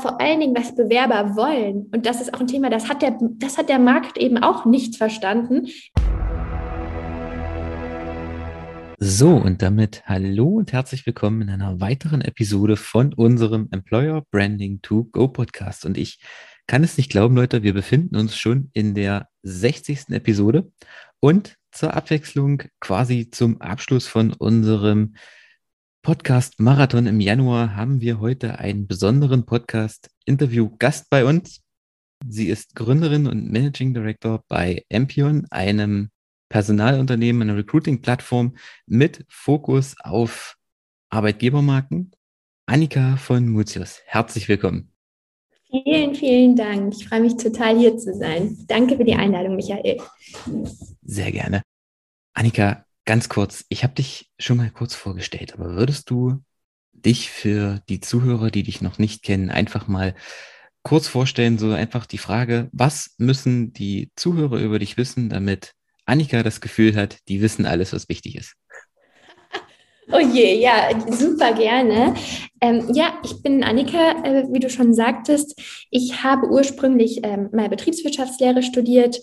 Vor allen Dingen, was Bewerber wollen. Und das ist auch ein Thema, das hat der, das hat der Markt eben auch nicht verstanden. So, und damit hallo und herzlich willkommen in einer weiteren Episode von unserem Employer Branding to Go Podcast. Und ich kann es nicht glauben, Leute, wir befinden uns schon in der 60. Episode und zur Abwechslung quasi zum Abschluss von unserem Podcast Marathon im Januar haben wir heute einen besonderen Podcast-Interview-Gast bei uns. Sie ist Gründerin und Managing Director bei Ampion, einem Personalunternehmen, einer Recruiting-Plattform mit Fokus auf Arbeitgebermarken. Annika von Mutius, herzlich willkommen. Vielen, vielen Dank. Ich freue mich total hier zu sein. Danke für die Einladung, Michael. Sehr gerne. Annika, Ganz kurz, ich habe dich schon mal kurz vorgestellt, aber würdest du dich für die Zuhörer, die dich noch nicht kennen, einfach mal kurz vorstellen, so einfach die Frage, was müssen die Zuhörer über dich wissen, damit Annika das Gefühl hat, die wissen alles, was wichtig ist? Oh je, ja, super gerne. Ähm, ja, ich bin Annika, äh, wie du schon sagtest. Ich habe ursprünglich ähm, mal Betriebswirtschaftslehre studiert,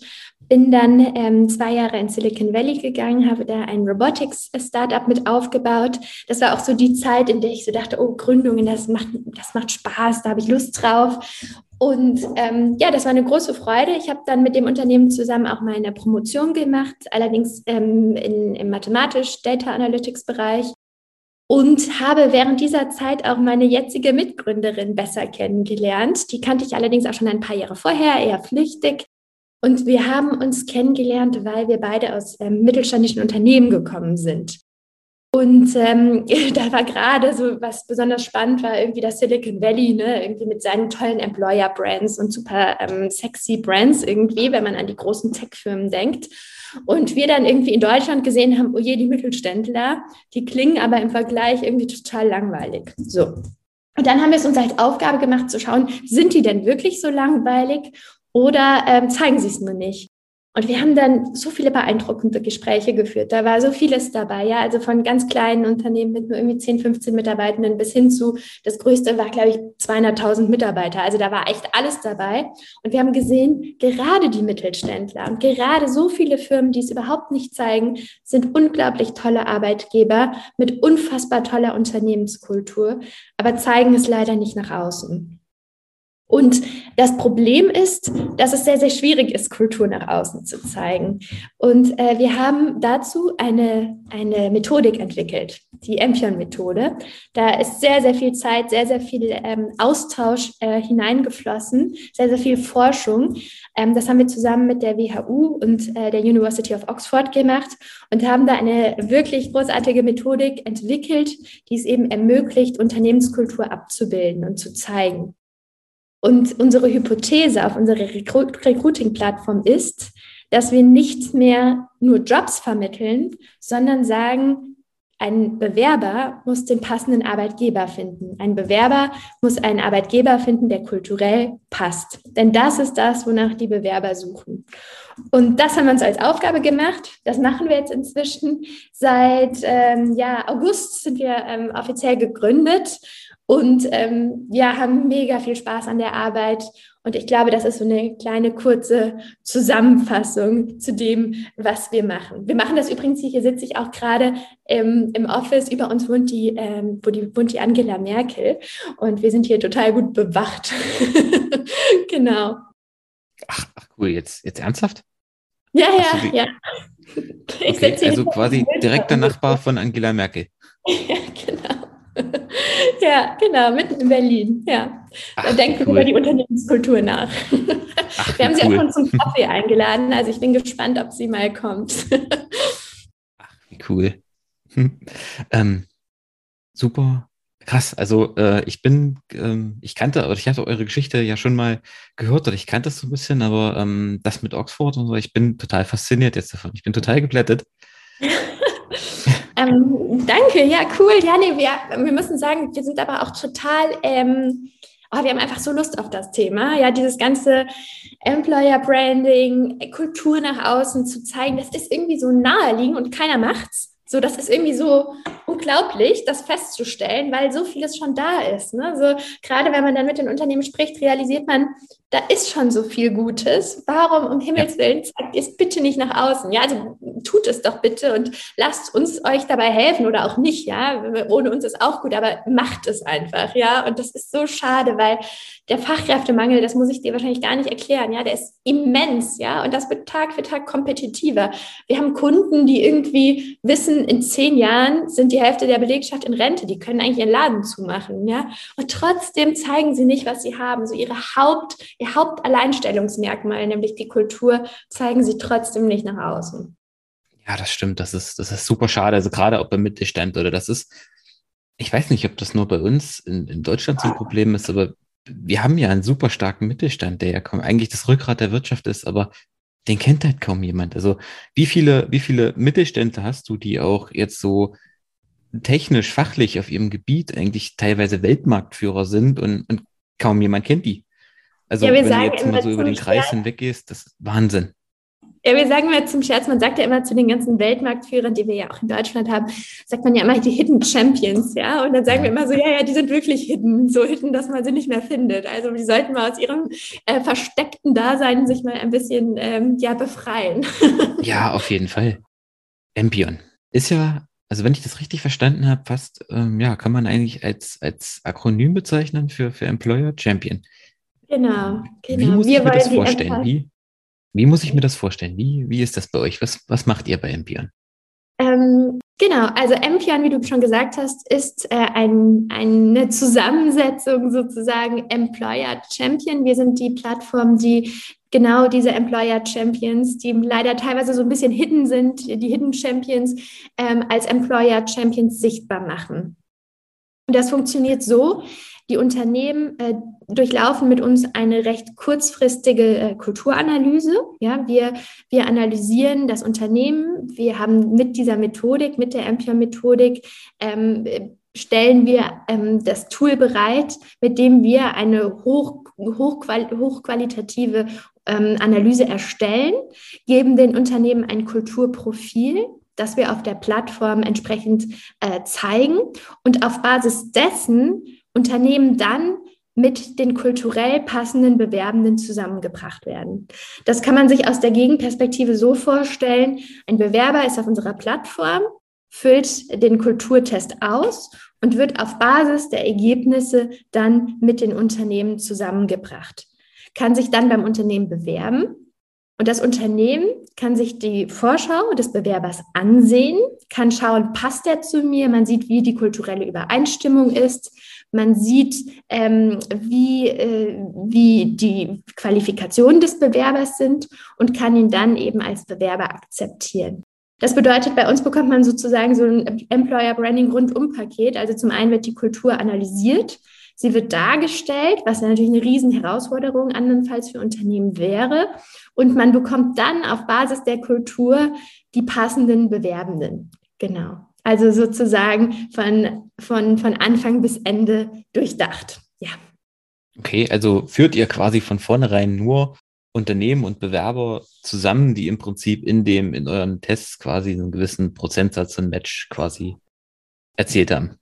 bin dann ähm, zwei Jahre in Silicon Valley gegangen, habe da ein Robotics-Startup mit aufgebaut. Das war auch so die Zeit, in der ich so dachte, oh, Gründungen, das macht, das macht Spaß, da habe ich Lust drauf. Und ähm, ja, das war eine große Freude. Ich habe dann mit dem Unternehmen zusammen auch meine Promotion gemacht, allerdings ähm, in, im mathematisch-Data Analytics-Bereich und habe während dieser Zeit auch meine jetzige Mitgründerin besser kennengelernt. Die kannte ich allerdings auch schon ein paar Jahre vorher, eher flüchtig. Und wir haben uns kennengelernt, weil wir beide aus ähm, mittelständischen Unternehmen gekommen sind. Und ähm, da war gerade so, was besonders spannend war, irgendwie das Silicon Valley, ne, irgendwie mit seinen tollen Employer-Brands und super ähm, sexy Brands irgendwie, wenn man an die großen Tech-Firmen denkt. Und wir dann irgendwie in Deutschland gesehen haben, oh je, die Mittelständler, die klingen aber im Vergleich irgendwie total langweilig. So. Und dann haben wir es uns als Aufgabe gemacht zu schauen, sind die denn wirklich so langweilig oder ähm, zeigen sie es nur nicht? Und wir haben dann so viele beeindruckende Gespräche geführt. Da war so vieles dabei, ja, also von ganz kleinen Unternehmen mit nur irgendwie 10, 15 Mitarbeitenden bis hin zu, das größte war, glaube ich, 200.000 Mitarbeiter. Also da war echt alles dabei. Und wir haben gesehen, gerade die Mittelständler und gerade so viele Firmen, die es überhaupt nicht zeigen, sind unglaublich tolle Arbeitgeber mit unfassbar toller Unternehmenskultur, aber zeigen es leider nicht nach außen. Und das Problem ist, dass es sehr, sehr schwierig ist, Kultur nach außen zu zeigen. Und äh, wir haben dazu eine, eine Methodik entwickelt, die Empion-Methode. Da ist sehr, sehr viel Zeit, sehr, sehr viel ähm, Austausch äh, hineingeflossen, sehr, sehr viel Forschung. Ähm, das haben wir zusammen mit der WHU und äh, der University of Oxford gemacht und haben da eine wirklich großartige Methodik entwickelt, die es eben ermöglicht, Unternehmenskultur abzubilden und zu zeigen. Und unsere Hypothese auf unserer Recruiting-Plattform ist, dass wir nicht mehr nur Jobs vermitteln, sondern sagen, ein Bewerber muss den passenden Arbeitgeber finden. Ein Bewerber muss einen Arbeitgeber finden, der kulturell passt. Denn das ist das, wonach die Bewerber suchen. Und das haben wir uns als Aufgabe gemacht. Das machen wir jetzt inzwischen. Seit ähm, ja, August sind wir ähm, offiziell gegründet und ähm, ja, haben mega viel Spaß an der Arbeit. Und ich glaube, das ist so eine kleine kurze Zusammenfassung zu dem, was wir machen. Wir machen das übrigens, hier sitze ich auch gerade im, im Office, über uns wohnt die, ähm, wo die, wohnt die Angela Merkel und wir sind hier total gut bewacht. genau. Ach, ach, cool, jetzt, jetzt ernsthaft? Ja, ja, die, ja. Okay, also quasi direkter Nachbar von Angela Merkel. Ja, genau. ja, genau, mitten in Berlin. Ja. Ach, da denken cool. über die Unternehmenskultur nach. Ach, Wir haben sie auch schon zum Kaffee eingeladen, also ich bin gespannt, ob sie mal kommt. Ach, wie cool. Hm. Ähm, super Krass, also äh, ich bin, ähm, ich kannte, oder ich hatte eure Geschichte ja schon mal gehört oder ich kannte es so ein bisschen, aber ähm, das mit Oxford und so, ich bin total fasziniert jetzt davon. Ich bin total geblättet. Ähm, danke, ja, cool. Ja, nee, wir, wir müssen sagen, wir sind aber auch total, ähm, oh, wir haben einfach so Lust auf das Thema. Ja, dieses ganze Employer Branding, Kultur nach außen zu zeigen, das ist irgendwie so naheliegend und keiner macht's. So, das ist irgendwie so unglaublich, das festzustellen, weil so vieles schon da ist. Ne? So, gerade wenn man dann mit den Unternehmen spricht, realisiert man, da ist schon so viel Gutes. Warum um Himmels Willen zeigt ihr es bitte nicht nach außen? Ja, also tut es doch bitte und lasst uns euch dabei helfen oder auch nicht. Ja, ohne uns ist auch gut, aber macht es einfach. Ja, und das ist so schade, weil der Fachkräftemangel, das muss ich dir wahrscheinlich gar nicht erklären. Ja, der ist immens. Ja, und das wird Tag für Tag kompetitiver. Wir haben Kunden, die irgendwie wissen, in zehn Jahren sind die Hälfte der Belegschaft in Rente. Die können eigentlich ihren Laden zumachen. Ja, und trotzdem zeigen sie nicht, was sie haben. So ihre Haupt ihr Hauptalleinstellungsmerkmal, nämlich die Kultur, zeigen sie trotzdem nicht nach außen. Ja, das stimmt. Das ist, das ist super schade. Also gerade auch beim Mittelstand oder das ist, ich weiß nicht, ob das nur bei uns in, in Deutschland so ein Problem ist, aber wir haben ja einen super starken Mittelstand, der ja kaum eigentlich das Rückgrat der Wirtschaft ist, aber den kennt halt kaum jemand. Also wie viele, wie viele Mittelständler hast du, die auch jetzt so technisch, fachlich auf ihrem Gebiet eigentlich teilweise Weltmarktführer sind und, und kaum jemand kennt die? Also ja, wenn du jetzt mal so über den Kreis Scherz, hinweg gehst, das ist Wahnsinn. Ja, wir sagen immer zum Scherz, man sagt ja immer zu den ganzen Weltmarktführern, die wir ja auch in Deutschland haben, sagt man ja immer die Hidden Champions, ja. Und dann sagen wir immer so, ja, ja, die sind wirklich hidden, so hidden, dass man sie nicht mehr findet. Also die sollten mal aus ihrem äh, versteckten Dasein sich mal ein bisschen ähm, ja, befreien. ja, auf jeden Fall. Empion ist ja also wenn ich das richtig verstanden habe, fast, ähm, ja, kann man eigentlich als, als Akronym bezeichnen für, für Employer Champion. Genau, genau. Wie muss Wir ich mir das vorstellen? Wie, wie muss ich mir das vorstellen? Wie, wie ist das bei euch? Was, was macht ihr bei Empion? Ähm, genau, also Empion, wie du schon gesagt hast, ist äh, ein, eine Zusammensetzung sozusagen Employer Champion. Wir sind die Plattform, die genau diese Employer Champions, die leider teilweise so ein bisschen hidden sind, die Hidden Champions, ähm, als Employer Champions sichtbar machen. Und das funktioniert so, die Unternehmen äh, durchlaufen mit uns eine recht kurzfristige äh, Kulturanalyse. Ja, wir, wir analysieren das Unternehmen. Wir haben mit dieser Methodik, mit der Ampion-Methodik, ähm, stellen wir ähm, das Tool bereit, mit dem wir eine hoch, hochqual hochqualitative ähm, Analyse erstellen, geben den Unternehmen ein Kulturprofil das wir auf der Plattform entsprechend äh, zeigen und auf Basis dessen Unternehmen dann mit den kulturell passenden Bewerbenden zusammengebracht werden. Das kann man sich aus der Gegenperspektive so vorstellen. Ein Bewerber ist auf unserer Plattform, füllt den Kulturtest aus und wird auf Basis der Ergebnisse dann mit den Unternehmen zusammengebracht. Kann sich dann beim Unternehmen bewerben und das Unternehmen kann sich die Vorschau des Bewerbers ansehen, kann schauen, passt er zu mir, man sieht, wie die kulturelle Übereinstimmung ist, man sieht, ähm, wie, äh, wie die Qualifikationen des Bewerbers sind und kann ihn dann eben als Bewerber akzeptieren. Das bedeutet, bei uns bekommt man sozusagen so ein Employer Branding Rundum-Paket. Also zum einen wird die Kultur analysiert, sie wird dargestellt, was natürlich eine riesen Herausforderung andernfalls für Unternehmen wäre. Und man bekommt dann auf Basis der Kultur die passenden Bewerbenden. Genau. Also sozusagen von, von, von Anfang bis Ende durchdacht. Ja. Okay, also führt ihr quasi von vornherein nur Unternehmen und Bewerber zusammen, die im Prinzip in dem, in euren Tests quasi einen gewissen Prozentsatz und Match quasi erzielt haben.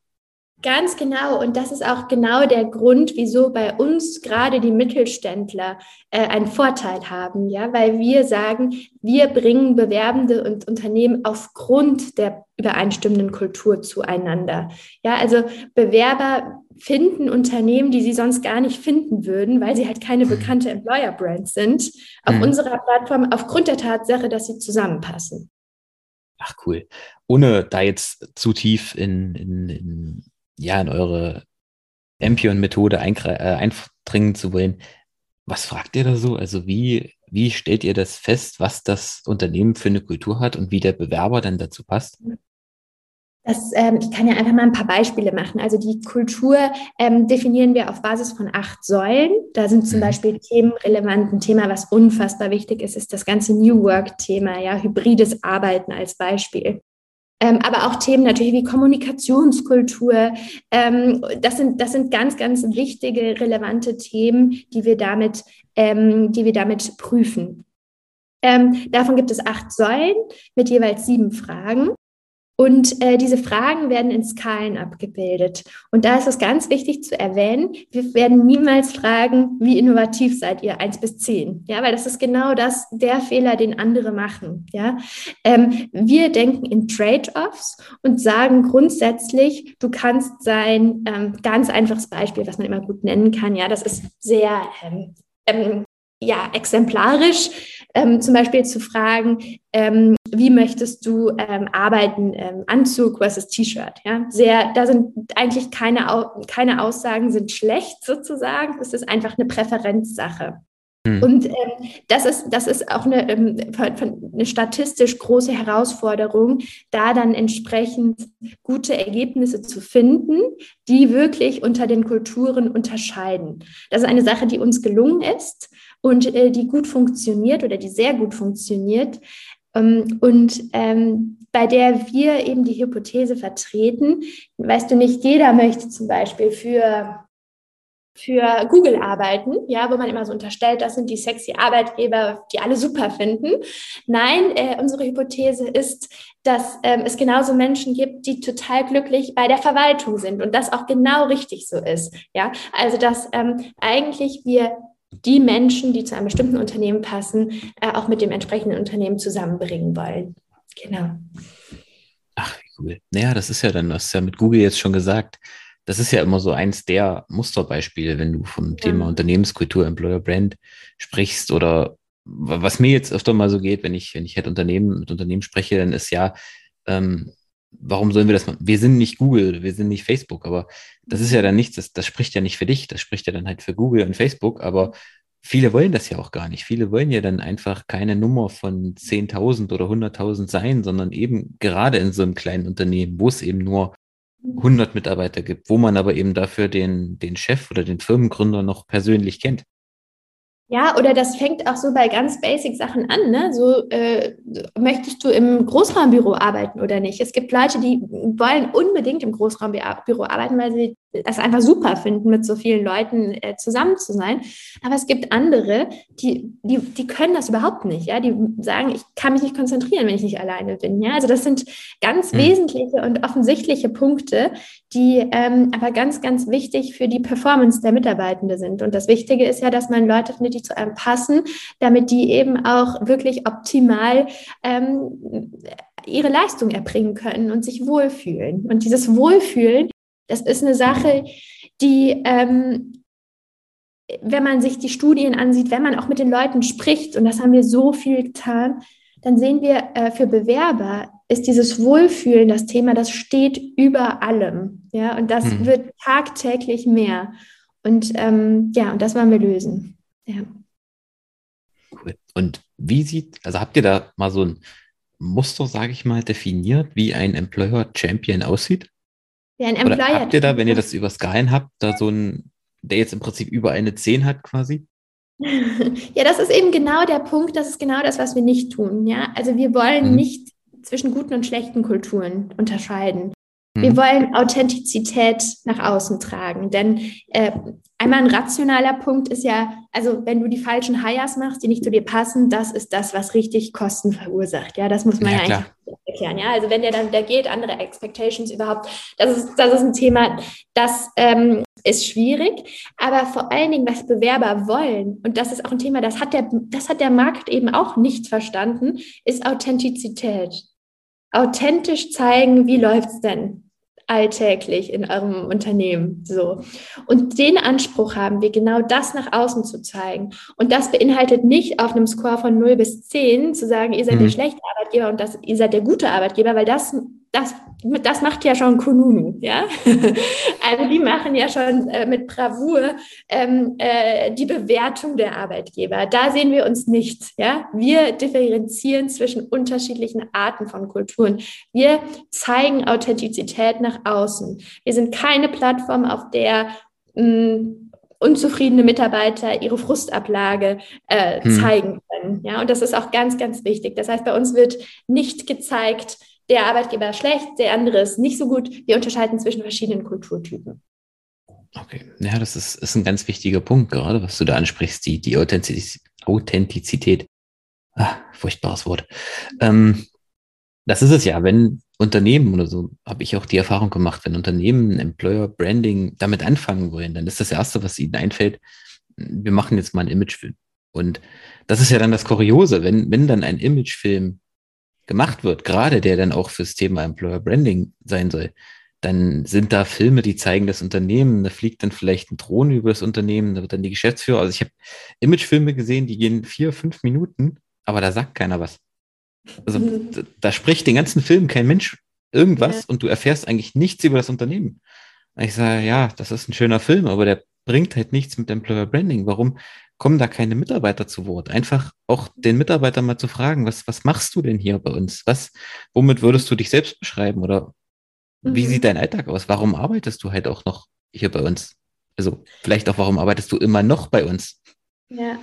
Ganz genau. Und das ist auch genau der Grund, wieso bei uns gerade die Mittelständler äh, einen Vorteil haben. Ja, weil wir sagen, wir bringen Bewerbende und Unternehmen aufgrund der übereinstimmenden Kultur zueinander. Ja, also Bewerber finden Unternehmen, die sie sonst gar nicht finden würden, weil sie halt keine mhm. bekannte Employer Brand sind, auf mhm. unserer Plattform aufgrund der Tatsache, dass sie zusammenpassen. Ach cool. Ohne da jetzt zu tief in, in, in ja, in eure Ampion-Methode äh, eindringen zu wollen, was fragt ihr da so? Also wie, wie stellt ihr das fest, was das Unternehmen für eine Kultur hat und wie der Bewerber dann dazu passt? Das, ähm, ich kann ja einfach mal ein paar Beispiele machen. Also die Kultur ähm, definieren wir auf Basis von acht Säulen. Da sind zum mhm. Beispiel Themen relevant. Ein Thema, was unfassbar wichtig ist, ist das ganze New Work-Thema, ja, hybrides Arbeiten als Beispiel. Ähm, aber auch Themen natürlich wie Kommunikationskultur. Ähm, das, sind, das sind ganz, ganz wichtige, relevante Themen, die wir damit, ähm, die wir damit prüfen. Ähm, davon gibt es acht Säulen mit jeweils sieben Fragen. Und äh, diese Fragen werden in Skalen abgebildet. Und da ist es ganz wichtig zu erwähnen, wir werden niemals fragen, wie innovativ seid ihr, eins bis zehn. Ja, weil das ist genau das, der Fehler, den andere machen. Ja, ähm, wir denken in Trade-offs und sagen grundsätzlich, du kannst sein, ähm, ganz einfaches Beispiel, was man immer gut nennen kann. Ja, das ist sehr, ähm, ähm ja, exemplarisch, ähm, zum Beispiel zu fragen, ähm, wie möchtest du ähm, arbeiten, ähm, Anzug versus T-Shirt, ja, sehr, da sind eigentlich keine, keine Aussagen sind schlecht sozusagen, es ist einfach eine Präferenzsache. Hm. Und ähm, das, ist, das ist auch eine, ähm, eine statistisch große Herausforderung, da dann entsprechend gute Ergebnisse zu finden, die wirklich unter den Kulturen unterscheiden. Das ist eine Sache, die uns gelungen ist und äh, die gut funktioniert oder die sehr gut funktioniert. Ähm, und ähm, bei der wir eben die Hypothese vertreten, weißt du, nicht jeder möchte zum Beispiel für für Google arbeiten, ja, wo man immer so unterstellt, das sind die sexy Arbeitgeber, die alle super finden. Nein, äh, unsere Hypothese ist, dass ähm, es genauso Menschen gibt, die total glücklich bei der Verwaltung sind und das auch genau richtig so ist. Ja, also dass ähm, eigentlich wir die Menschen, die zu einem bestimmten Unternehmen passen, äh, auch mit dem entsprechenden Unternehmen zusammenbringen wollen. Genau. Ach, wie cool. Naja, das ist ja dann, das ist ja mit Google jetzt schon gesagt, das ist ja immer so eins der Musterbeispiele, wenn du vom ja. Thema Unternehmenskultur, Employer Brand sprichst oder was mir jetzt öfter mal so geht, wenn ich, wenn ich halt Unternehmen mit Unternehmen spreche, dann ist ja, ähm, warum sollen wir das machen? Wir sind nicht Google, wir sind nicht Facebook, aber das ist ja dann nichts, das, das spricht ja nicht für dich, das spricht ja dann halt für Google und Facebook, aber viele wollen das ja auch gar nicht. Viele wollen ja dann einfach keine Nummer von 10.000 oder 100.000 sein, sondern eben gerade in so einem kleinen Unternehmen, wo es eben nur 100 Mitarbeiter gibt, wo man aber eben dafür den, den Chef oder den Firmengründer noch persönlich kennt. Ja, oder das fängt auch so bei ganz basic Sachen an. Ne? So äh, möchtest du im Großraumbüro arbeiten oder nicht? Es gibt Leute, die wollen unbedingt im Großraumbüro arbeiten, weil sie das einfach super finden, mit so vielen Leuten äh, zusammen zu sein. Aber es gibt andere, die, die, die können das überhaupt nicht. Ja? Die sagen, ich kann mich nicht konzentrieren, wenn ich nicht alleine bin. Ja? Also das sind ganz mhm. wesentliche und offensichtliche Punkte, die ähm, aber ganz, ganz wichtig für die Performance der Mitarbeitenden sind. Und das Wichtige ist ja, dass man Leute findet, die zu einem passen, damit die eben auch wirklich optimal ähm, ihre Leistung erbringen können und sich wohlfühlen. Und dieses Wohlfühlen, das ist eine Sache, die, ähm, wenn man sich die Studien ansieht, wenn man auch mit den Leuten spricht, und das haben wir so viel getan, dann sehen wir, äh, für Bewerber ist dieses Wohlfühlen das Thema, das steht über allem. Ja, und das mhm. wird tagtäglich mehr. Und ähm, ja, und das wollen wir lösen. Ja. Cool. Und wie sieht, also habt ihr da mal so ein Muster, sage ich mal, definiert, wie ein Employer Champion aussieht? Ja, ein Employer Oder habt ihr da, wenn ihr das über Skalen habt, da so ein, der jetzt im Prinzip über eine 10 hat quasi? ja, das ist eben genau der Punkt, das ist genau das, was wir nicht tun. Ja? Also wir wollen mhm. nicht zwischen guten und schlechten Kulturen unterscheiden. Wir mhm. wollen Authentizität nach außen tragen, denn äh, einmal ein rationaler Punkt ist ja, also wenn du die falschen Hires machst, die nicht zu dir passen, das ist das, was richtig Kosten verursacht. Ja, das muss man ja, ja eigentlich erklären. Ja, also wenn der dann der geht, andere Expectations überhaupt, das ist, das ist ein Thema, das ähm, ist schwierig. Aber vor allen Dingen, was Bewerber wollen, und das ist auch ein Thema, das hat der, das hat der Markt eben auch nicht verstanden, ist Authentizität. Authentisch zeigen, wie läuft's denn? Alltäglich in eurem Unternehmen. So. Und den Anspruch haben wir, genau das nach außen zu zeigen. Und das beinhaltet nicht auf einem Score von 0 bis 10 zu sagen, ihr seid mhm. der schlechte Arbeitgeber und das, ihr seid der gute Arbeitgeber, weil das das, das macht ja schon Kununu, ja. also die machen ja schon äh, mit Bravour ähm, äh, die Bewertung der Arbeitgeber. Da sehen wir uns nicht, ja. Wir differenzieren zwischen unterschiedlichen Arten von Kulturen. Wir zeigen Authentizität nach außen. Wir sind keine Plattform, auf der mh, unzufriedene Mitarbeiter ihre Frustablage äh, hm. zeigen können. Ja, und das ist auch ganz, ganz wichtig. Das heißt, bei uns wird nicht gezeigt, der Arbeitgeber ist schlecht, der andere ist nicht so gut. Wir unterscheiden zwischen verschiedenen Kulturtypen. Okay, ja, das ist, ist ein ganz wichtiger Punkt, gerade was du da ansprichst, die, die Authentiz Authentizität. Ah, furchtbares Wort. Ähm, das ist es ja, wenn Unternehmen oder so, habe ich auch die Erfahrung gemacht, wenn Unternehmen Employer Branding damit anfangen wollen, dann ist das Erste, was ihnen einfällt, wir machen jetzt mal einen Imagefilm. Und das ist ja dann das Kuriose, wenn, wenn dann ein Imagefilm gemacht wird, gerade der dann auch fürs Thema Employer Branding sein soll, dann sind da Filme, die zeigen das Unternehmen, da fliegt dann vielleicht ein Drohne über das Unternehmen, da wird dann die Geschäftsführer, also ich habe Imagefilme gesehen, die gehen vier, fünf Minuten, aber da sagt keiner was. Also mhm. da, da, spricht den ganzen Film kein Mensch irgendwas ja. und du erfährst eigentlich nichts über das Unternehmen. Ich sage, ja, das ist ein schöner Film, aber der bringt halt nichts mit Employer Branding. Warum kommen da keine Mitarbeiter zu Wort. Einfach auch den Mitarbeiter mal zu fragen, was, was machst du denn hier bei uns? Was, womit würdest du dich selbst beschreiben? Oder mhm. wie sieht dein Alltag aus? Warum arbeitest du halt auch noch hier bei uns? Also vielleicht auch, warum arbeitest du immer noch bei uns? Ja.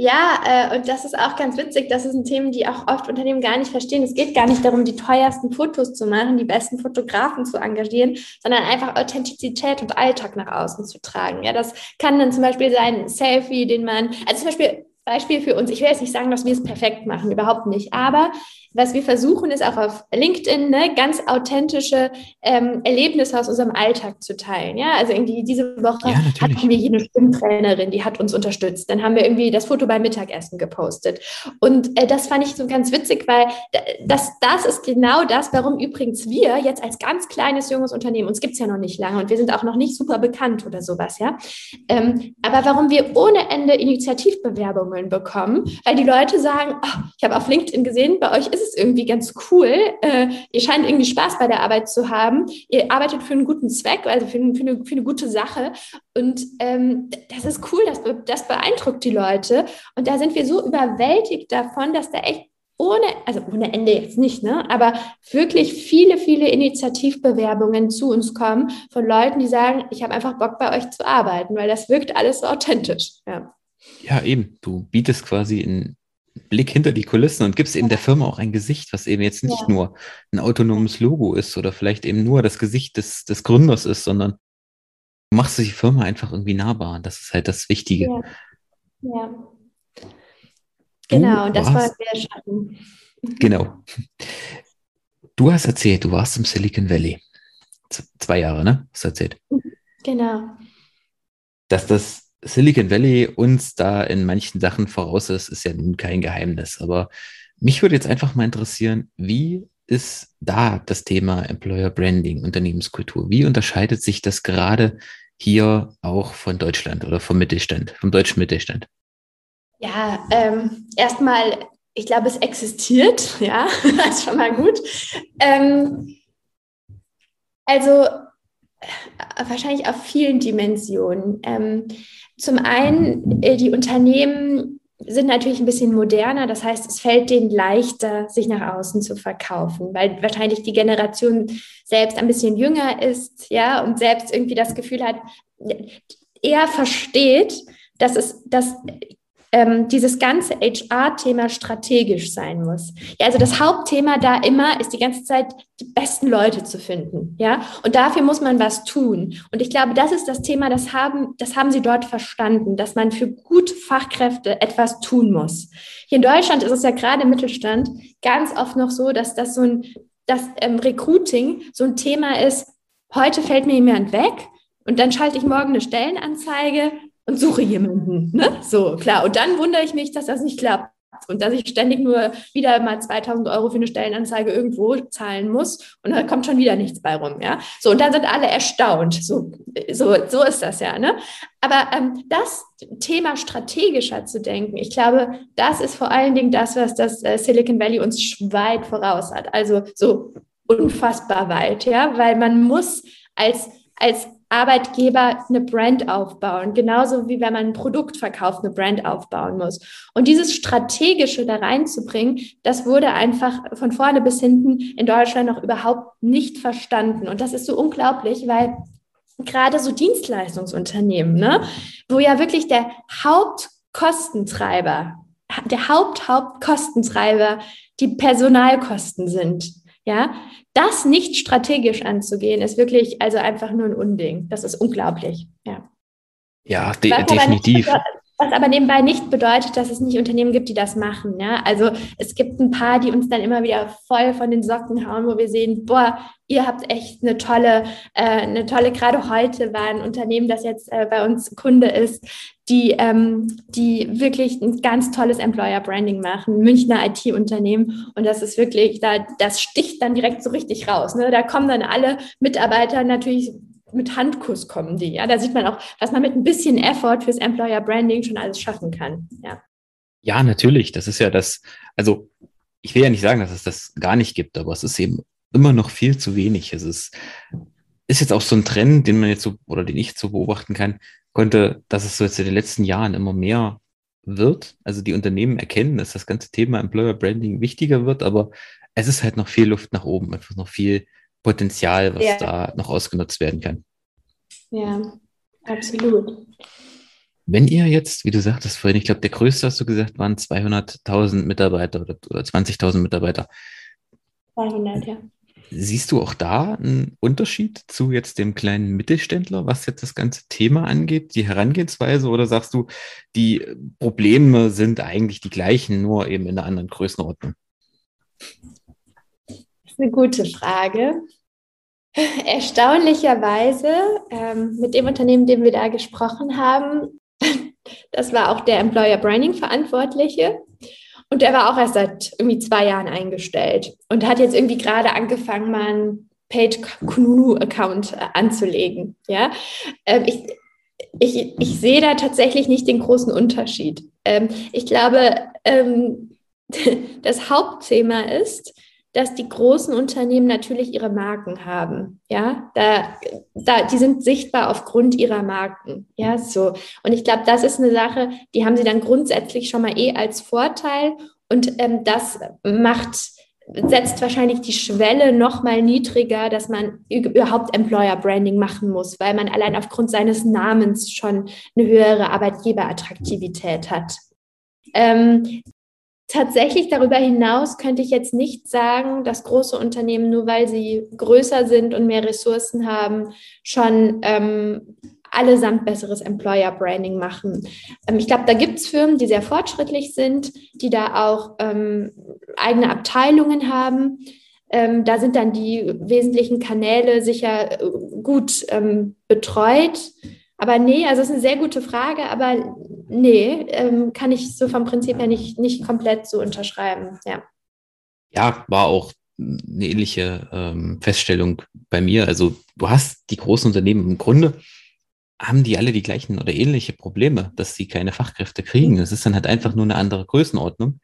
Ja, äh, und das ist auch ganz witzig. Das sind Themen, die auch oft Unternehmen gar nicht verstehen. Es geht gar nicht darum, die teuersten Fotos zu machen, die besten Fotografen zu engagieren, sondern einfach Authentizität und Alltag nach außen zu tragen. Ja, das kann dann zum Beispiel sein Selfie, den man, also zum Beispiel Beispiel für uns. Ich will jetzt nicht sagen, dass wir es perfekt machen, überhaupt nicht. Aber was wir versuchen, ist auch auf LinkedIn ne, ganz authentische ähm, Erlebnisse aus unserem Alltag zu teilen. Ja, also irgendwie diese Woche ja, hatten wir hier eine Stimmtrainerin, die hat uns unterstützt. Dann haben wir irgendwie das Foto beim Mittagessen gepostet. Und äh, das fand ich so ganz witzig, weil das, das ist genau das, warum übrigens wir jetzt als ganz kleines junges Unternehmen, uns gibt es ja noch nicht lange und wir sind auch noch nicht super bekannt oder sowas, ja. Ähm, aber warum wir ohne Ende Initiativbewerbungen bekommen, weil die Leute sagen, oh, ich habe auf LinkedIn gesehen, bei euch ist ist es irgendwie ganz cool. Äh, ihr scheint irgendwie Spaß bei der Arbeit zu haben. Ihr arbeitet für einen guten Zweck, also für, für, eine, für eine, gute Sache. Und ähm, das ist cool, das, das beeindruckt die Leute. Und da sind wir so überwältigt davon, dass da echt ohne, also ohne Ende jetzt nicht, ne, aber wirklich viele, viele Initiativbewerbungen zu uns kommen von Leuten, die sagen, ich habe einfach Bock bei euch zu arbeiten, weil das wirkt alles so authentisch. Ja. Ja, eben. Du bietest quasi in Blick hinter die Kulissen und gibst eben der Firma auch ein Gesicht, was eben jetzt nicht ja. nur ein autonomes Logo ist oder vielleicht eben nur das Gesicht des, des Gründers ist, sondern du machst die Firma einfach irgendwie nahbar. Und das ist halt das Wichtige. Ja. ja. Genau, und das war der Schatten. Genau. Du hast erzählt, du warst im Silicon Valley. Z zwei Jahre, ne? Hast du erzählt. Genau. Dass das Silicon Valley uns da in manchen Sachen voraus ist, ist ja nun kein Geheimnis. Aber mich würde jetzt einfach mal interessieren, wie ist da das Thema Employer Branding, Unternehmenskultur? Wie unterscheidet sich das gerade hier auch von Deutschland oder vom Mittelstand, vom deutschen Mittelstand? Ja, ähm, erstmal, ich glaube, es existiert, ja, das ist schon mal gut. Ähm, also wahrscheinlich auf vielen Dimensionen. Ähm, zum einen, äh, die Unternehmen sind natürlich ein bisschen moderner, das heißt, es fällt denen leichter, sich nach außen zu verkaufen, weil wahrscheinlich die Generation selbst ein bisschen jünger ist, ja, und selbst irgendwie das Gefühl hat, eher versteht, dass es, dass ähm, dieses ganze HR-Thema strategisch sein muss. Ja, also das Hauptthema da immer ist die ganze Zeit die besten Leute zu finden. Ja, und dafür muss man was tun. Und ich glaube, das ist das Thema, das haben, das haben sie dort verstanden, dass man für gute Fachkräfte etwas tun muss. Hier in Deutschland ist es ja gerade im Mittelstand ganz oft noch so, dass das so ein, das ähm, Recruiting so ein Thema ist, heute fällt mir jemand weg und dann schalte ich morgen eine Stellenanzeige und suche jemanden. Ne? So, klar. Und dann wundere ich mich, dass das nicht klappt. Und dass ich ständig nur wieder mal 2000 Euro für eine Stellenanzeige irgendwo zahlen muss und da kommt schon wieder nichts bei rum, ja. So, und dann sind alle erstaunt. So, so, so ist das ja, ne? Aber ähm, das Thema strategischer zu denken, ich glaube, das ist vor allen Dingen das, was das äh, Silicon Valley uns weit voraus hat. Also so unfassbar weit, ja, weil man muss als, als Arbeitgeber eine Brand aufbauen, genauso wie wenn man ein Produkt verkauft, eine Brand aufbauen muss. Und dieses Strategische da reinzubringen, das wurde einfach von vorne bis hinten in Deutschland noch überhaupt nicht verstanden. Und das ist so unglaublich, weil gerade so Dienstleistungsunternehmen, ne, wo ja wirklich der Hauptkostentreiber, der Haupt-Hauptkostentreiber die Personalkosten sind. Ja, das nicht strategisch anzugehen, ist wirklich also einfach nur ein Unding. Das ist unglaublich. Ja, ja de definitiv. Was aber nebenbei nicht bedeutet, dass es nicht Unternehmen gibt, die das machen. Ja? Also es gibt ein paar, die uns dann immer wieder voll von den Socken hauen, wo wir sehen, boah, ihr habt echt eine tolle, äh, eine tolle, gerade heute war ein Unternehmen, das jetzt äh, bei uns Kunde ist, die, ähm, die wirklich ein ganz tolles Employer Branding machen, Münchner IT-Unternehmen. Und das ist wirklich, da, das sticht dann direkt so richtig raus. Ne? Da kommen dann alle Mitarbeiter natürlich mit Handkuss kommen die. Ja, da sieht man auch, was man mit ein bisschen Effort fürs Employer Branding schon alles schaffen kann. Ja. Ja, natürlich. Das ist ja das, also ich will ja nicht sagen, dass es das gar nicht gibt, aber es ist eben immer noch viel zu wenig. Es ist, ist jetzt auch so ein Trend, den man jetzt so, oder den ich so beobachten kann, konnte, dass es so jetzt in den letzten Jahren immer mehr wird. Also die Unternehmen erkennen, dass das ganze Thema Employer Branding wichtiger wird, aber es ist halt noch viel Luft nach oben, einfach noch viel Potenzial, was ja. da noch ausgenutzt werden kann. Ja, absolut. Wenn ihr jetzt, wie du sagtest vorhin, ich glaube, der größte, hast du gesagt, waren 200.000 Mitarbeiter oder, oder 20.000 Mitarbeiter. 200, ja. Siehst du auch da einen Unterschied zu jetzt dem kleinen Mittelständler, was jetzt das ganze Thema angeht, die Herangehensweise? Oder sagst du, die Probleme sind eigentlich die gleichen, nur eben in einer anderen Größenordnung? Eine gute Frage. Erstaunlicherweise ähm, mit dem Unternehmen, dem wir da gesprochen haben, das war auch der Employer Branding Verantwortliche. Und der war auch erst seit irgendwie zwei Jahren eingestellt und hat jetzt irgendwie gerade angefangen, mal einen Paid Kununu Account äh, anzulegen. Ja, ähm, ich, ich, ich sehe da tatsächlich nicht den großen Unterschied. Ähm, ich glaube, ähm, das Hauptthema ist, dass die großen Unternehmen natürlich ihre Marken haben. Ja, da, da, die sind sichtbar aufgrund ihrer Marken. Ja, so. Und ich glaube, das ist eine Sache, die haben sie dann grundsätzlich schon mal eh als Vorteil. Und ähm, das macht, setzt wahrscheinlich die Schwelle noch mal niedriger, dass man überhaupt Employer Branding machen muss, weil man allein aufgrund seines Namens schon eine höhere Arbeitgeberattraktivität hat. Ähm, Tatsächlich darüber hinaus könnte ich jetzt nicht sagen, dass große Unternehmen, nur weil sie größer sind und mehr Ressourcen haben, schon ähm, allesamt besseres Employer Branding machen. Ähm, ich glaube, da gibt es Firmen, die sehr fortschrittlich sind, die da auch ähm, eigene Abteilungen haben. Ähm, da sind dann die wesentlichen Kanäle sicher äh, gut ähm, betreut. Aber nee, also es ist eine sehr gute Frage, aber nee, ähm, kann ich so vom Prinzip her nicht, nicht komplett so unterschreiben. Ja, ja war auch eine ähnliche ähm, Feststellung bei mir. Also du hast die großen Unternehmen im Grunde, haben die alle die gleichen oder ähnliche Probleme, dass sie keine Fachkräfte kriegen. Es ist dann halt einfach nur eine andere Größenordnung.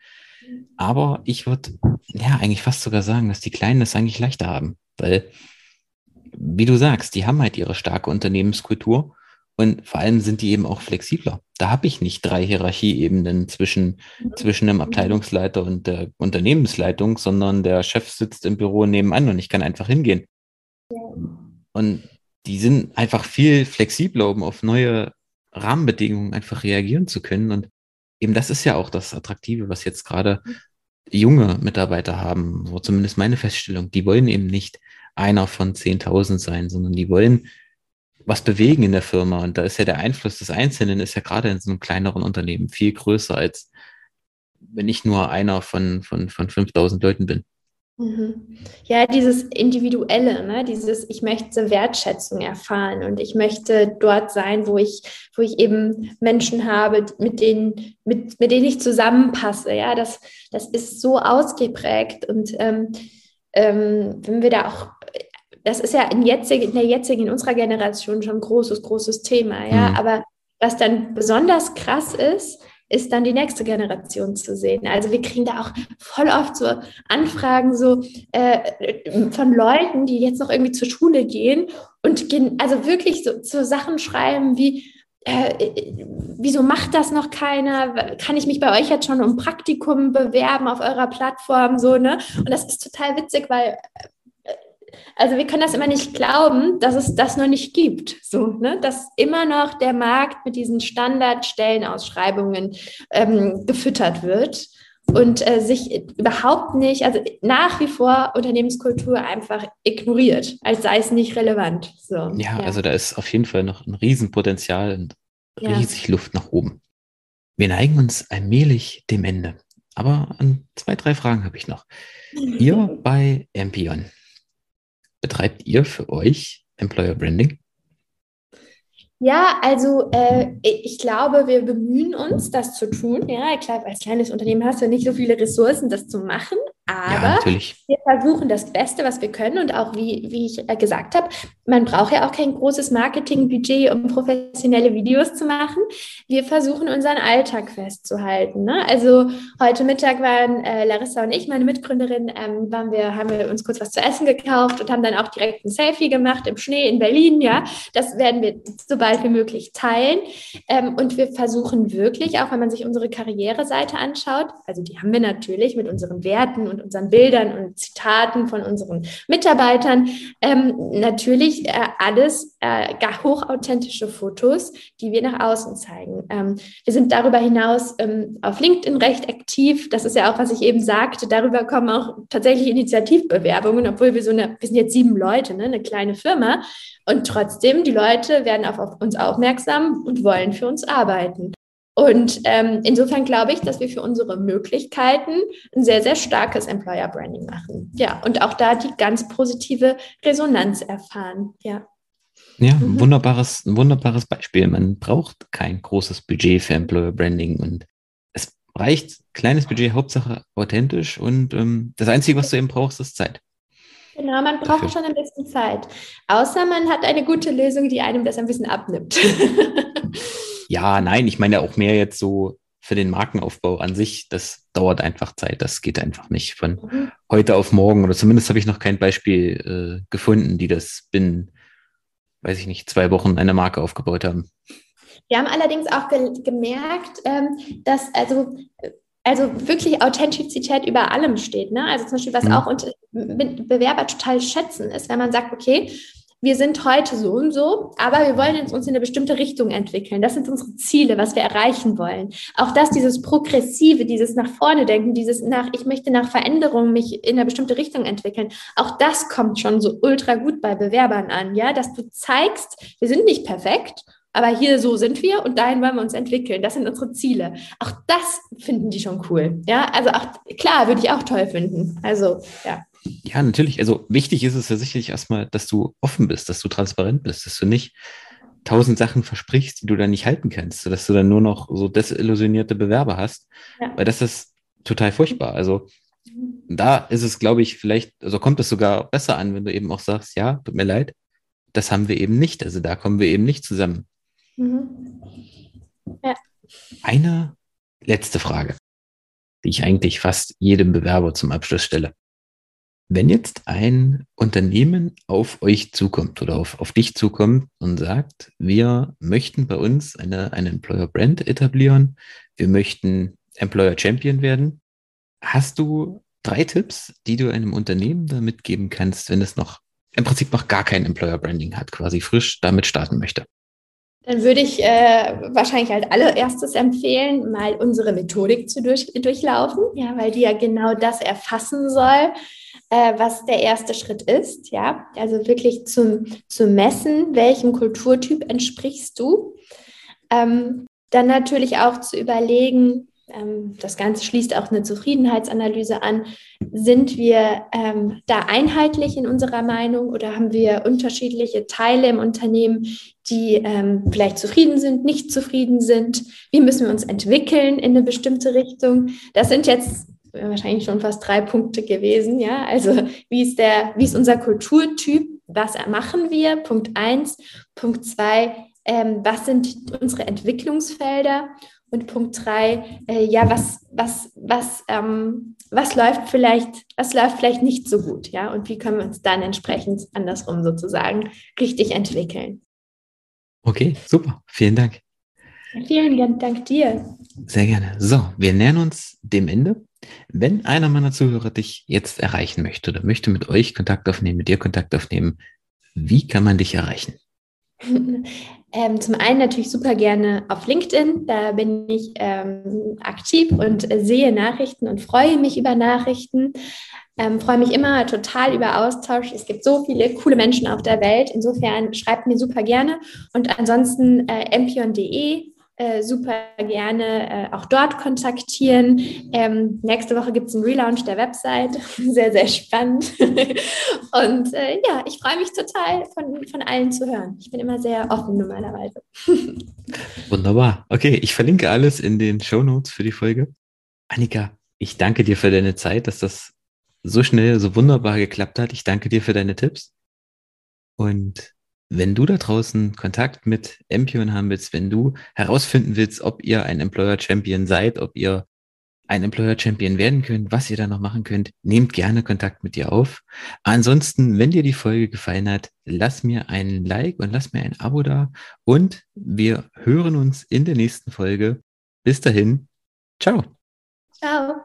Aber ich würde ja eigentlich fast sogar sagen, dass die Kleinen das eigentlich leichter haben, weil, wie du sagst, die haben halt ihre starke Unternehmenskultur und vor allem sind die eben auch flexibler. Da habe ich nicht drei Hierarchieebenen zwischen, zwischen dem Abteilungsleiter und der Unternehmensleitung, sondern der Chef sitzt im Büro nebenan und ich kann einfach hingehen. Und die sind einfach viel flexibler, um auf neue Rahmenbedingungen einfach reagieren zu können. Und eben das ist ja auch das Attraktive, was jetzt gerade junge Mitarbeiter haben, so zumindest meine Feststellung. Die wollen eben nicht einer von 10.000 sein, sondern die wollen was bewegen in der Firma. Und da ist ja der Einfluss des Einzelnen ist ja gerade in so einem kleineren Unternehmen viel größer, als wenn ich nur einer von, von, von 5000 Leuten bin. Mhm. Ja, dieses Individuelle, ne? dieses, ich möchte Wertschätzung erfahren und ich möchte dort sein, wo ich, wo ich eben Menschen habe, mit denen, mit, mit denen ich zusammenpasse. Ja, das, das ist so ausgeprägt und ähm, ähm, wenn wir da auch das ist ja in, jetzig, in der jetzigen, in unserer Generation schon ein großes, großes Thema, ja. Mhm. Aber was dann besonders krass ist, ist dann die nächste Generation zu sehen. Also wir kriegen da auch voll oft so Anfragen so äh, von Leuten, die jetzt noch irgendwie zur Schule gehen und gehen, also wirklich so, so Sachen schreiben wie, äh, wieso macht das noch keiner? Kann ich mich bei euch jetzt schon um Praktikum bewerben auf eurer Plattform? So, ne? Und das ist total witzig, weil also wir können das immer nicht glauben, dass es das noch nicht gibt. So, ne? Dass immer noch der Markt mit diesen Standardstellenausschreibungen ähm, gefüttert wird und äh, sich überhaupt nicht, also nach wie vor Unternehmenskultur einfach ignoriert, als sei es nicht relevant. So, ja, ja, also da ist auf jeden Fall noch ein Riesenpotenzial und riesig ja. Luft nach oben. Wir neigen uns allmählich dem Ende. Aber an zwei, drei Fragen habe ich noch. Ihr bei Ampion, betreibt ihr für euch Employer Branding? Ja, also äh, ich glaube, wir bemühen uns, das zu tun. Ja, klar, als kleines Unternehmen hast du nicht so viele Ressourcen, das zu machen. Aber ja, wir versuchen das Beste, was wir können. Und auch, wie, wie ich äh, gesagt habe, man braucht ja auch kein großes Marketingbudget, um professionelle Videos zu machen. Wir versuchen unseren Alltag festzuhalten. Ne? Also heute Mittag waren äh, Larissa und ich, meine Mitgründerin, ähm, waren wir, haben wir uns kurz was zu essen gekauft und haben dann auch direkt ein Selfie gemacht im Schnee in Berlin. Ja, das werden wir so bald wie möglich teilen. Ähm, und wir versuchen wirklich, auch wenn man sich unsere Karriereseite anschaut, also die haben wir natürlich mit unseren Werten und unseren Bildern und Zitaten von unseren Mitarbeitern. Ähm, natürlich äh, alles äh, hochauthentische Fotos, die wir nach außen zeigen. Ähm, wir sind darüber hinaus ähm, auf LinkedIn recht aktiv. Das ist ja auch, was ich eben sagte. Darüber kommen auch tatsächlich Initiativbewerbungen, obwohl wir so eine, wir sind jetzt sieben Leute, ne, eine kleine Firma. Und trotzdem, die Leute werden auf, auf uns aufmerksam und wollen für uns arbeiten. Und ähm, insofern glaube ich, dass wir für unsere Möglichkeiten ein sehr, sehr starkes Employer Branding machen. Ja, und auch da die ganz positive Resonanz erfahren. Ja. Ja, mhm. wunderbares, ein wunderbares Beispiel. Man braucht kein großes Budget für Employer Branding und es reicht kleines Budget, Hauptsache authentisch und ähm, das Einzige, was du eben brauchst, ist Zeit. Genau, man braucht Dafür. schon ein bisschen Zeit. Außer man hat eine gute Lösung, die einem das ein bisschen abnimmt. Ja, nein, ich meine auch mehr jetzt so für den Markenaufbau an sich. Das dauert einfach Zeit. Das geht einfach nicht von mhm. heute auf morgen. Oder zumindest habe ich noch kein Beispiel äh, gefunden, die das binnen, weiß ich nicht, zwei Wochen eine Marke aufgebaut haben. Wir haben allerdings auch ge gemerkt, ähm, dass also also wirklich Authentizität über allem steht. Ne? Also zum Beispiel, was mhm. auch Bewerber total schätzen, ist, wenn man sagt, okay, wir sind heute so und so, aber wir wollen uns in eine bestimmte Richtung entwickeln. Das sind unsere Ziele, was wir erreichen wollen. Auch das, dieses Progressive, dieses nach vorne denken, dieses nach, ich möchte nach Veränderung mich in eine bestimmte Richtung entwickeln. Auch das kommt schon so ultra gut bei Bewerbern an, ja, dass du zeigst, wir sind nicht perfekt, aber hier so sind wir und dahin wollen wir uns entwickeln. Das sind unsere Ziele. Auch das finden die schon cool. Ja, also auch klar, würde ich auch toll finden. Also, ja. Ja, natürlich. Also wichtig ist es ja sicherlich erstmal, dass du offen bist, dass du transparent bist, dass du nicht tausend Sachen versprichst, die du dann nicht halten kannst, sodass du dann nur noch so desillusionierte Bewerber hast. Ja. Weil das ist total furchtbar. Also da ist es, glaube ich, vielleicht, also kommt es sogar besser an, wenn du eben auch sagst, ja, tut mir leid, das haben wir eben nicht. Also da kommen wir eben nicht zusammen. Mhm. Ja. Eine letzte Frage, die ich eigentlich fast jedem Bewerber zum Abschluss stelle. Wenn jetzt ein Unternehmen auf euch zukommt oder auf, auf dich zukommt und sagt, wir möchten bei uns eine, eine Employer Brand etablieren, wir möchten Employer Champion werden, hast du drei Tipps, die du einem Unternehmen da mitgeben kannst, wenn es noch im Prinzip noch gar kein Employer Branding hat, quasi frisch damit starten möchte? Dann würde ich äh, wahrscheinlich als allererstes empfehlen, mal unsere Methodik zu durch, durchlaufen, ja, weil die ja genau das erfassen soll, äh, was der erste Schritt ist, ja. Also wirklich zum, zu messen, welchem Kulturtyp entsprichst du. Ähm, dann natürlich auch zu überlegen, das Ganze schließt auch eine Zufriedenheitsanalyse an. Sind wir ähm, da einheitlich in unserer Meinung oder haben wir unterschiedliche Teile im Unternehmen, die ähm, vielleicht zufrieden sind, nicht zufrieden sind? Wie müssen wir uns entwickeln in eine bestimmte Richtung? Das sind jetzt wahrscheinlich schon fast drei Punkte gewesen. Ja, also wie ist der, wie ist unser Kulturtyp? Was machen wir? Punkt eins. Punkt zwei ähm, was sind unsere Entwicklungsfelder und Punkt drei, äh, ja, was, was, was, ähm, was läuft vielleicht, was läuft vielleicht nicht so gut, ja, und wie können wir uns dann entsprechend andersrum sozusagen richtig entwickeln. Okay, super. Vielen Dank. Vielen Dank dir. Sehr gerne. So, wir nähern uns dem Ende. Wenn einer meiner Zuhörer dich jetzt erreichen möchte oder möchte mit euch Kontakt aufnehmen, mit dir Kontakt aufnehmen, wie kann man dich erreichen? Ähm, zum einen natürlich super gerne auf LinkedIn. Da bin ich ähm, aktiv und äh, sehe Nachrichten und freue mich über Nachrichten. Ähm, freue mich immer total über Austausch. Es gibt so viele coole Menschen auf der Welt. Insofern schreibt mir super gerne. Und ansonsten äh, mpion.de äh, super gerne äh, auch dort kontaktieren. Ähm, nächste Woche gibt es einen Relaunch der Website. sehr, sehr spannend. Und äh, ja, ich freue mich total, von, von allen zu hören. Ich bin immer sehr offen normalerweise. Wunderbar. Okay, ich verlinke alles in den Show Notes für die Folge. Annika, ich danke dir für deine Zeit, dass das so schnell, so wunderbar geklappt hat. Ich danke dir für deine Tipps. Und wenn du da draußen Kontakt mit Empion haben willst, wenn du herausfinden willst, ob ihr ein Employer Champion seid, ob ihr ein Employer Champion werden könnt, was ihr da noch machen könnt, nehmt gerne Kontakt mit dir auf. Ansonsten, wenn dir die Folge gefallen hat, lass mir ein Like und lass mir ein Abo da und wir hören uns in der nächsten Folge. Bis dahin, ciao. Ciao.